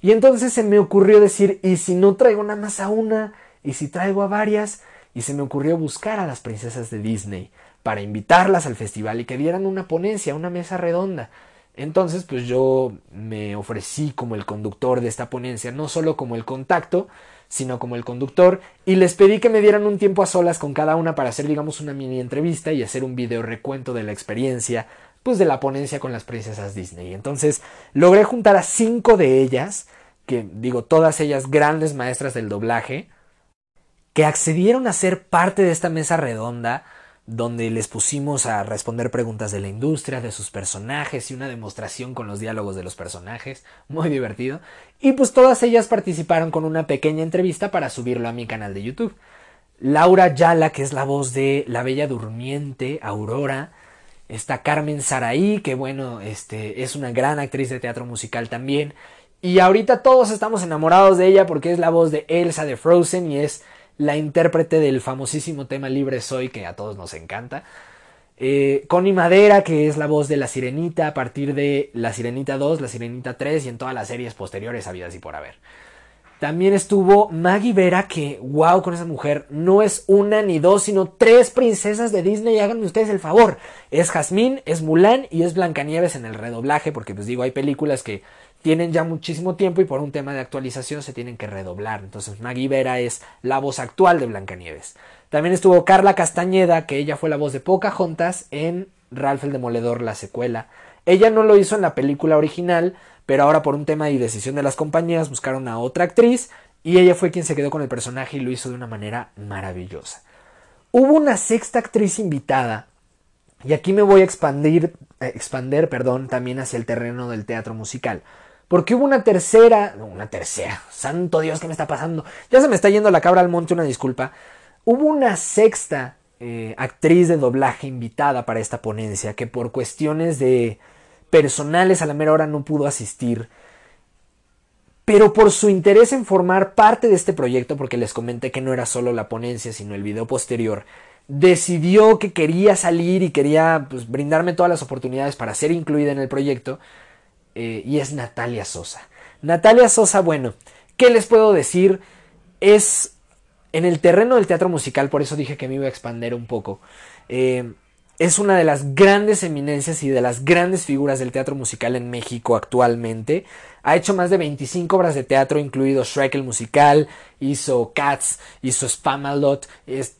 S1: Y entonces se me ocurrió decir, ¿y si no traigo nada más a una? ¿Y si traigo a varias? Y se me ocurrió buscar a las princesas de Disney para invitarlas al festival y que dieran una ponencia, una mesa redonda. Entonces, pues yo me ofrecí como el conductor de esta ponencia, no solo como el contacto, sino como el conductor, y les pedí que me dieran un tiempo a solas con cada una para hacer, digamos, una mini entrevista y hacer un video recuento de la experiencia, pues de la ponencia con las princesas Disney. Entonces logré juntar a cinco de ellas, que digo, todas ellas grandes maestras del doblaje, que accedieron a ser parte de esta mesa redonda donde les pusimos a responder preguntas de la industria, de sus personajes y una demostración con los diálogos de los personajes, muy divertido. Y pues todas ellas participaron con una pequeña entrevista para subirlo a mi canal de YouTube. Laura Yala, que es la voz de La Bella Durmiente, Aurora, Está Carmen Saraí, que bueno, este, es una gran actriz de teatro musical también. Y ahorita todos estamos enamorados de ella porque es la voz de Elsa de Frozen y es la intérprete del famosísimo tema Libre Soy que a todos nos encanta. Eh, Connie Madera, que es la voz de La Sirenita a partir de La Sirenita 2, La Sirenita 3 y en todas las series posteriores habidas y por haber. También estuvo Maggie Vera, que wow con esa mujer. No es una ni dos, sino tres princesas de Disney. Háganme ustedes el favor. Es Jasmine, es Mulan y es Blancanieves en el redoblaje, porque pues digo, hay películas que tienen ya muchísimo tiempo y por un tema de actualización se tienen que redoblar. Entonces Maggie Vera es la voz actual de Blancanieves. También estuvo Carla Castañeda, que ella fue la voz de Pocahontas en Ralph el Demoledor, la secuela. Ella no lo hizo en la película original, pero ahora por un tema y decisión de las compañías buscaron a otra actriz y ella fue quien se quedó con el personaje y lo hizo de una manera maravillosa. Hubo una sexta actriz invitada y aquí me voy a expandir, eh, expander perdón, también hacia el terreno del teatro musical, Porque hubo una tercera, una tercera, santo Dios, ¿qué me está pasando? Ya se me está yendo la cabra al monte, una disculpa. Hubo una sexta eh, actriz de doblaje invitada para esta ponencia que por cuestiones de personales a la mera hora no pudo asistir. Pero por su interés en formar parte de este proyecto, porque les comenté que no era solo la ponencia, sino el video posterior, decidió que quería salir y quería pues, brindarme todas las oportunidades para ser incluida en el proyecto eh, y es Natalia Sosa. Natalia Sosa, bueno, ¿qué les puedo decir? Es en el terreno del teatro musical, por eso dije que me iba a expander un poco. Eh, es una de las grandes eminencias y de las grandes figuras del teatro musical en México actualmente. Ha hecho más de 25 obras de teatro, incluido Shrek el musical, hizo Cats, hizo Spamalot,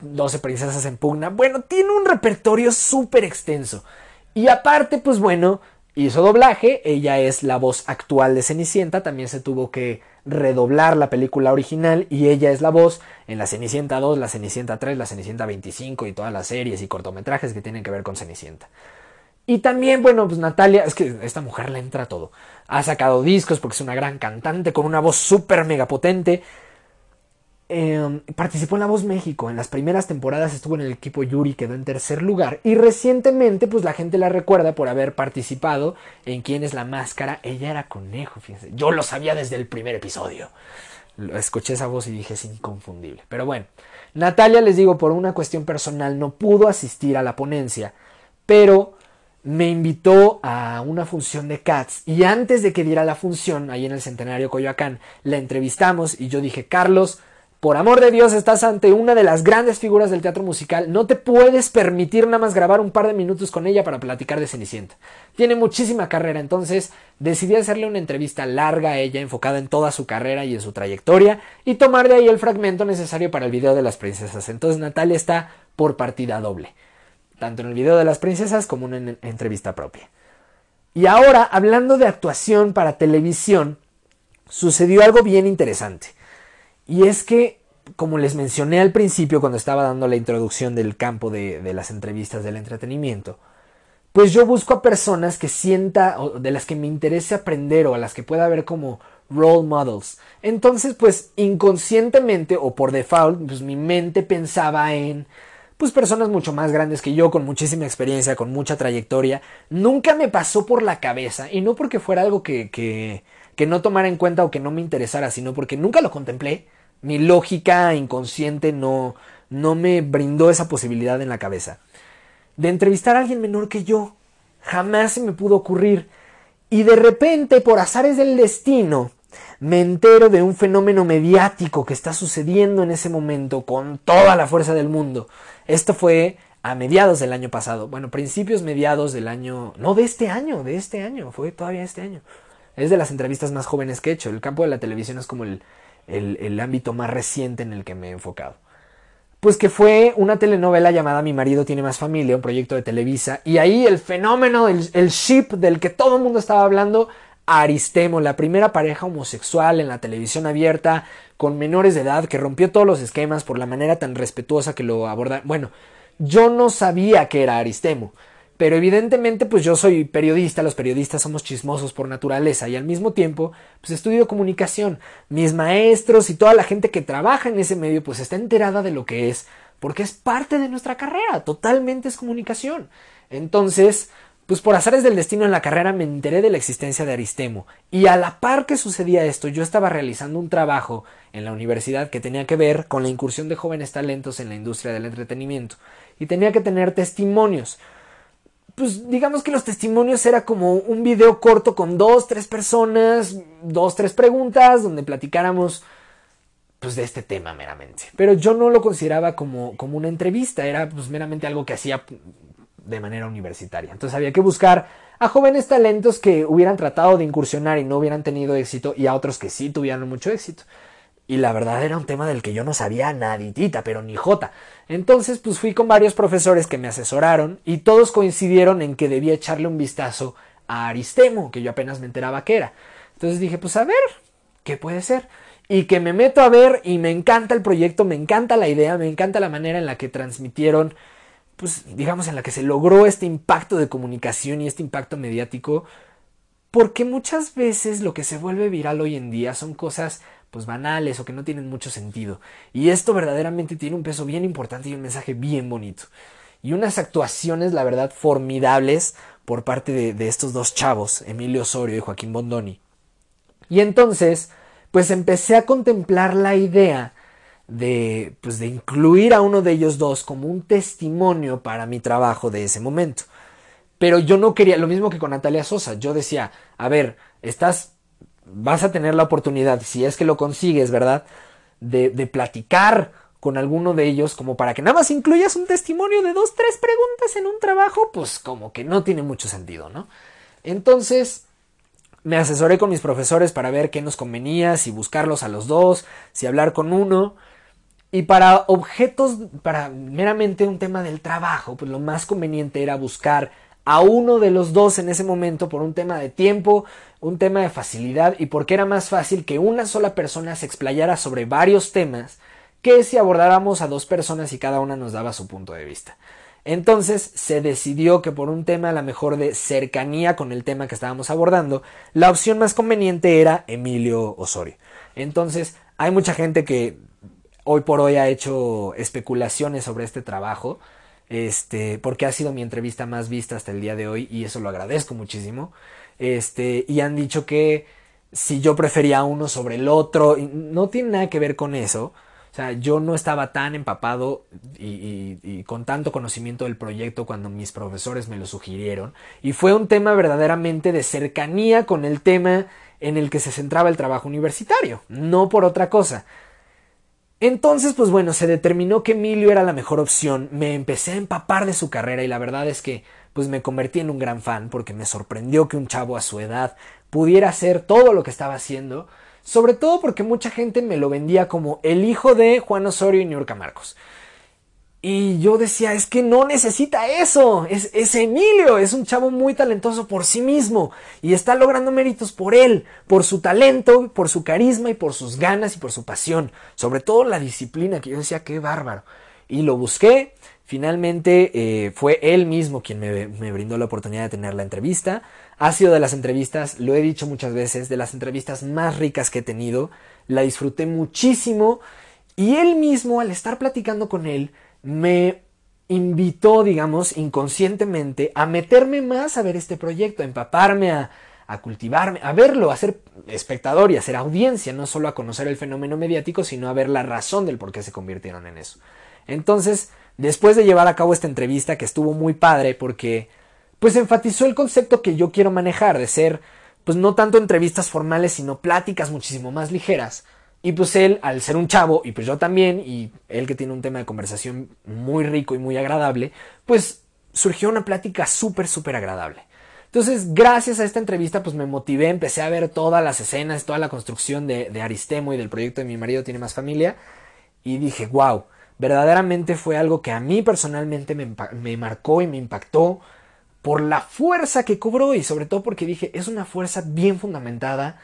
S1: 12 princesas en pugna. Bueno, tiene un repertorio súper extenso. Y aparte, pues bueno, hizo doblaje, ella es la voz actual de Cenicienta, también se tuvo que redoblar la película original y ella es la voz en la Cenicienta 2, la Cenicienta 3, la Cenicienta 25 y todas las series y cortometrajes que tienen que ver con Cenicienta. Y también, bueno, pues Natalia, es que esta mujer le entra todo. Ha sacado discos porque es una gran cantante con una voz súper mega potente. Em, participó en La Voz México. En las primeras temporadas estuvo en el equipo Yuri, quedó en tercer lugar. Y recientemente, pues la gente la recuerda por haber participado en Quién es la Máscara. Ella era conejo, fíjense. Yo lo sabía desde el primer episodio. Escuché esa voz y dije es inconfundible. Pero bueno, Natalia, les digo, por una cuestión personal no pudo asistir a la ponencia. Pero me invitó a una función de Cats y antes de que diera la función ahí en el Centenario Coyoacán, la entrevistamos y yo dije, Carlos, por amor de Dios, estás ante una de las grandes figuras del teatro musical. No te puedes permitir nada más grabar un par de minutos con ella para platicar de Cenicienta. Tiene muchísima carrera, entonces decidí hacerle una entrevista larga a ella, enfocada en toda su carrera y en su trayectoria, y tomar de ahí el fragmento necesario para el video de las princesas. Entonces Natalia está por partida doble, tanto en el video de las princesas como en una entrevista propia. Y ahora, hablando de actuación para televisión, sucedió algo bien interesante. Y es que, como les mencioné al principio cuando estaba dando la introducción del campo de, las entrevistas del entretenimiento, pues yo busco a personas que sienta o de las que me interese aprender o a las que pueda ver como role models. Entonces, pues inconscientemente o por default, pues mi mente pensaba en pues personas mucho más grandes que yo, con muchísima experiencia, con mucha trayectoria. Nunca me pasó por la cabeza, y no porque fuera algo que, que, que no tomara en cuenta o que no me interesara, sino porque nunca lo contemplé. Mi lógica inconsciente no, no me brindó esa posibilidad en la cabeza. De entrevistar a alguien menor que yo. Jamás se me pudo ocurrir. Y de repente, por azares del destino, me entero de un fenómeno mediático que está sucediendo en ese momento con toda la fuerza del mundo. Esto fue a mediados del año pasado. Bueno, principios mediados del año... No, de este año, de este año. Fue todavía este año. Es de las entrevistas más jóvenes que he hecho. El campo de la televisión es como el, el, ámbito más reciente en el que me he enfocado. Pues que fue una telenovela llamada Mi marido tiene más familia, un proyecto de Televisa, y ahí el fenómeno, el, el ship del que todo el mundo estaba hablando, Aristemo, la primera pareja homosexual en la televisión abierta con menores de edad que rompió todos los esquemas por la manera tan respetuosa que lo aborda. Bueno, yo no sabía que era Aristemo. Pero evidentemente, pues yo soy periodista, los periodistas somos chismosos por naturaleza y al mismo tiempo, pues estudio comunicación. Mis maestros y toda la gente que trabaja en ese medio, pues está enterada de lo que es, porque es parte de nuestra carrera, totalmente es comunicación. Entonces, pues por azares del destino en la carrera me enteré de la existencia de Aristemo y a la par que sucedía esto yo estaba realizando un trabajo en la universidad que tenía que ver con la incursión de jóvenes talentos en la industria del entretenimiento y tenía que tener testimonios pues digamos que los testimonios era como un video corto con dos, tres personas, dos, tres preguntas, donde platicáramos pues de este tema meramente. Pero yo no lo consideraba como, como una entrevista, era pues meramente algo que hacía de manera universitaria. Entonces había que buscar a jóvenes talentos que hubieran tratado de incursionar y no hubieran tenido éxito y a otros que sí tuvieran mucho éxito. Y la verdad era un tema del que yo no sabía naditita, pero ni jota. Entonces, pues fui con varios profesores que me asesoraron y todos coincidieron en que debía echarle un vistazo a Aristemo, que yo apenas me enteraba que era. Entonces dije, pues a ver, ¿qué puede ser? Y que me meto a ver y me encanta el proyecto, me encanta la idea, me encanta la manera en la que transmitieron, pues digamos, en la que se logró este impacto de comunicación y este impacto mediático porque muchas veces lo que se vuelve viral hoy en día son cosas pues banales o que no tienen mucho sentido. Y esto verdaderamente tiene un peso bien importante y un mensaje bien bonito. Y unas actuaciones, la verdad, formidables por parte de, de estos dos chavos, Emilio Osorio y Joaquín Bondoni. Y entonces, pues empecé a contemplar la idea de, pues de incluir a uno de ellos dos como un testimonio para mi trabajo de ese momento. Pero yo no quería, lo mismo que con Natalia Sosa, yo decía, a ver, estás, vas a tener la oportunidad, si es que lo consigues, ¿verdad? De, platicar con alguno de ellos como para que nada más incluyas un testimonio de dos, tres preguntas en un trabajo, pues como que no tiene mucho sentido, ¿no? Entonces, me asesoré con mis profesores para ver qué nos convenía, si buscarlos a los dos, si hablar con uno. Y para objetos, para meramente un tema del trabajo, pues lo más conveniente era buscar a uno de los dos en ese momento por un tema de tiempo, un tema de facilidad y porque era más fácil que una sola persona se explayara sobre varios temas que si abordáramos a dos personas y cada una nos daba su punto de vista. Entonces se decidió que por un tema a lo mejor de cercanía con el tema que estábamos abordando, la opción más conveniente era Emilio Osorio. Entonces hay mucha gente que hoy por hoy ha hecho especulaciones sobre este trabajo, este, porque ha sido mi entrevista más vista hasta el día de hoy y eso lo agradezco muchísimo. Este, y han dicho que si yo prefería uno sobre el otro, no tiene nada que ver con eso. O sea, yo no estaba tan empapado y, con tanto conocimiento del proyecto cuando mis profesores me lo sugirieron. Y fue un tema verdaderamente de cercanía con el tema en el que se centraba el trabajo universitario, no por otra cosa. Entonces, pues bueno, se determinó que Emilio era la mejor opción, me empecé a empapar de su carrera y la verdad es que pues me convertí en un gran fan porque me sorprendió que un chavo a su edad pudiera hacer todo lo que estaba haciendo sobre todo porque mucha gente me lo vendía como el hijo de Juan Osorio y Niurka Marcos. Y yo decía, es que no necesita eso, es, es, Emilio, es un chavo muy talentoso por sí mismo y está logrando méritos por él, por su talento, por su carisma y por sus ganas y por su pasión, sobre todo la disciplina que yo decía, qué bárbaro. Y lo busqué, finalmente eh, fue él mismo quien me, me brindó la oportunidad de tener la entrevista, ha sido de las entrevistas, lo he dicho muchas veces, de las entrevistas más ricas que he tenido. La disfruté muchísimo y él mismo, al estar platicando con él, me invitó, digamos, inconscientemente a meterme más a ver este proyecto, a empaparme, a, a cultivarme, a verlo, a ser espectador y a ser audiencia, no solo a conocer el fenómeno mediático, sino a ver la razón del por qué se convirtieron en eso. Entonces, después de llevar a cabo esta entrevista, que estuvo muy padre porque pues enfatizó el concepto que yo quiero manejar de ser, pues no tanto entrevistas formales, sino pláticas muchísimo más ligeras. Y pues él, al ser un chavo, y pues yo también, y él que tiene un tema de conversación muy rico y muy agradable, pues surgió una plática súper, súper agradable. Entonces, gracias a esta entrevista, pues me motivé, empecé a ver todas las escenas, toda la construcción de, de Aristemo y del proyecto de Mi marido tiene más familia, y dije, wow, verdaderamente fue algo que a mí personalmente me, me marcó y me impactó, por la fuerza que cobró y sobre todo porque dije, es una fuerza bien fundamentada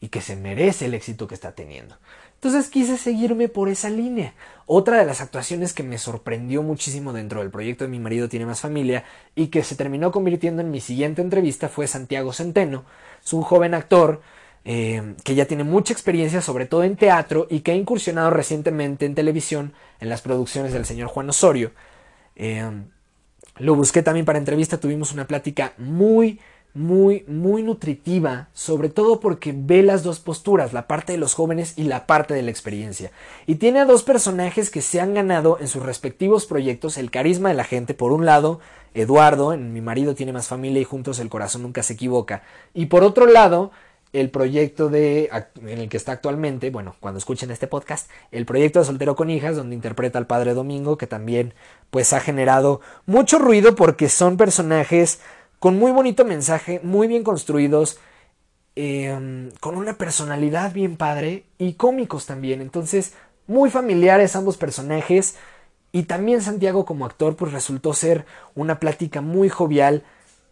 S1: y que se merece el éxito que está teniendo. Entonces quise seguirme por esa línea. Otra de las actuaciones que me sorprendió muchísimo dentro del proyecto de Mi marido tiene más familia y que se terminó convirtiendo en mi siguiente entrevista fue Santiago Centeno. Es un joven actor eh, que ya tiene mucha experiencia sobre todo en teatro y que ha incursionado recientemente en televisión en las producciones del señor Juan Osorio. Eh, lo busqué también para entrevista, tuvimos una plática muy, muy, muy nutritiva, sobre todo porque ve las dos posturas, la parte de los jóvenes y la parte de la experiencia. Y tiene a dos personajes que se han ganado en sus respectivos proyectos el carisma de la gente, por un lado, Eduardo, en Mi marido tiene más familia y juntos el corazón nunca se equivoca, y por otro lado, el proyecto de, en el que está actualmente, bueno, cuando escuchen este podcast, el proyecto de Soltero con Hijas, donde interpreta al padre Domingo, que también pues ha generado mucho ruido porque son personajes con muy bonito mensaje, muy bien construidos, em, con una personalidad bien padre y cómicos también. Entonces, muy familiares ambos personajes. Y también Santiago como actor pues resultó ser una plática muy jovial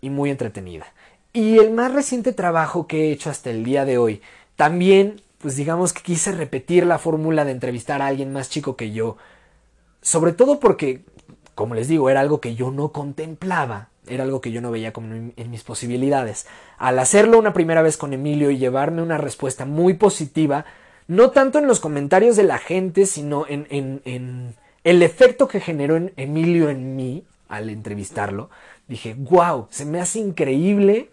S1: y muy entretenida. Y el más reciente trabajo que he hecho hasta el día de hoy, también, pues digamos que quise repetir la fórmula de entrevistar a alguien más chico que yo, sobre todo porque, como les digo, era algo que yo no contemplaba era algo que yo no veía como en mis posibilidades. Al hacerlo una primera vez con Emilio y llevarme una respuesta muy positiva, no tanto en los comentarios de la gente, sino en, el efecto que generó en Emilio en mí al entrevistarlo, dije, wow, se me hace increíble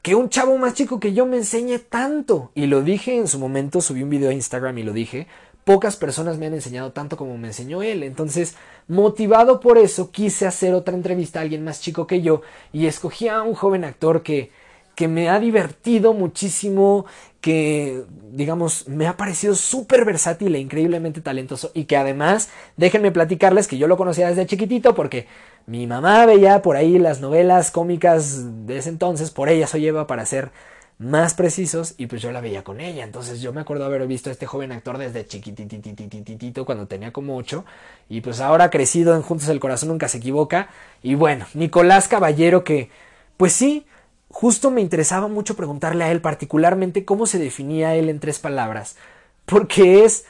S1: que un chavo más chico que yo me enseñe tanto. Y lo dije en su momento, subí un video a Instagram y lo dije, pocas personas me han enseñado tanto como me enseñó él. Entonces, motivado por eso, quise hacer otra entrevista a alguien más chico que yo y escogí a un joven actor que, que me ha divertido muchísimo, que, digamos, me ha parecido súper versátil e increíblemente talentoso y que además, déjenme platicarles que yo lo conocía desde chiquitito porque mi mamá veía por ahí las novelas cómicas de ese entonces, por ella soy Eva para ser más precisos y pues yo la veía con ella. Entonces yo me acuerdo haber visto a este joven actor desde chiquitititititito cuando tenía como ocho y pues ahora crecido en Juntos el Corazón nunca se equivoca. Y bueno, Nicolás Caballero que pues sí, justo me interesaba mucho preguntarle a él particularmente cómo se definía él en tres palabras. Porque es,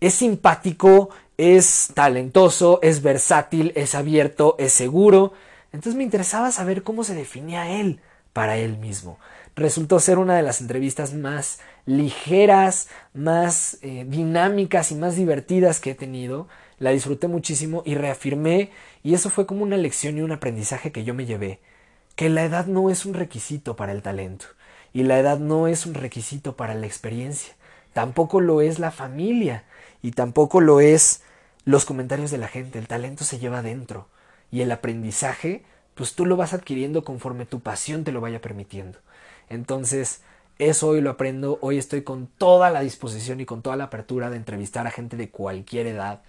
S1: es simpático, es talentoso, es versátil, es abierto, es seguro. Entonces me interesaba saber cómo se definía él para él mismo resultó ser una de las entrevistas más ligeras, más eh, dinámicas y más divertidas que he tenido. La disfruté muchísimo y reafirmé, y eso fue como una lección y un aprendizaje que yo me llevé, que la edad no es un requisito para el talento, y la edad no es un requisito para la experiencia, tampoco lo es la familia, y tampoco lo es los comentarios de la gente, el talento se lleva adentro, y el aprendizaje, pues tú lo vas adquiriendo conforme tu pasión te lo vaya permitiendo. Entonces, eso hoy lo aprendo, hoy estoy con toda la disposición y con toda la apertura de entrevistar a gente de cualquier edad.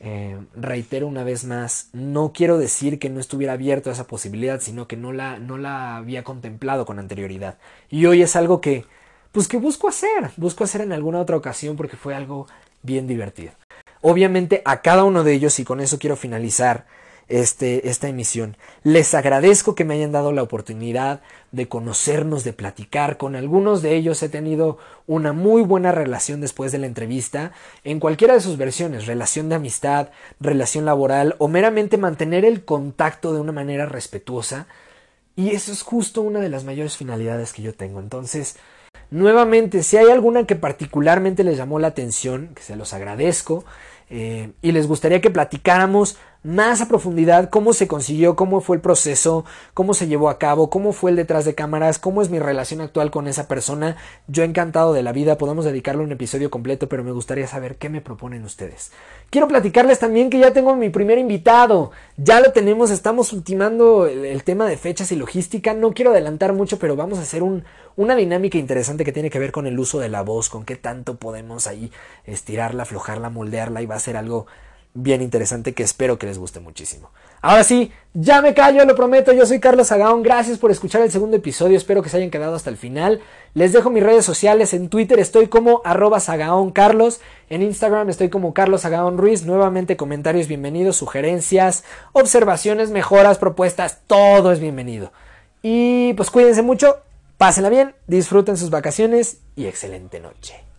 S1: Eh, reitero una vez más, no quiero decir que no estuviera abierto a esa posibilidad, sino que no la, no la había contemplado con anterioridad. Y hoy es algo que, pues que busco hacer, busco hacer en alguna otra ocasión porque fue algo bien divertido. Obviamente a cada uno de ellos, y con eso quiero finalizar, este, esta emisión. Les agradezco que me hayan dado la oportunidad de conocernos, de platicar. Con algunos de ellos he tenido una muy buena relación después de la entrevista, en cualquiera de sus versiones, relación de amistad, relación laboral o meramente mantener el contacto de una manera respetuosa. Y eso es justo una de las mayores finalidades que yo tengo. Entonces, nuevamente, si hay alguna que particularmente les llamó la atención, que se los agradezco, eh, y les gustaría que platicáramos más a profundidad cómo se consiguió, cómo fue el proceso, cómo se llevó a cabo, cómo fue el detrás de cámaras, cómo es mi relación actual con esa persona. Yo encantado de la vida, podemos dedicarle un episodio completo, pero me gustaría saber qué me proponen ustedes. Quiero platicarles también que ya tengo mi primer invitado. Ya lo tenemos, estamos ultimando el, tema de fechas y logística. No quiero adelantar mucho, pero vamos a hacer un, una dinámica interesante que tiene que ver con el uso de la voz, con qué tanto podemos ahí estirarla, aflojarla, moldearla y va a ser algo bien interesante que espero que les guste muchísimo. Ahora sí, ya me callo, lo prometo, yo soy Carlos Agaón, gracias por escuchar el segundo episodio, espero que se hayan quedado hasta el final. Les dejo mis redes sociales, en Twitter estoy como arroba Sagaón Carlos, en Instagram estoy como Carlos Sagaón Ruiz, nuevamente comentarios bienvenidos, sugerencias, observaciones, mejoras, propuestas, todo es bienvenido. Y pues cuídense mucho, pásenla bien, disfruten sus vacaciones y excelente noche.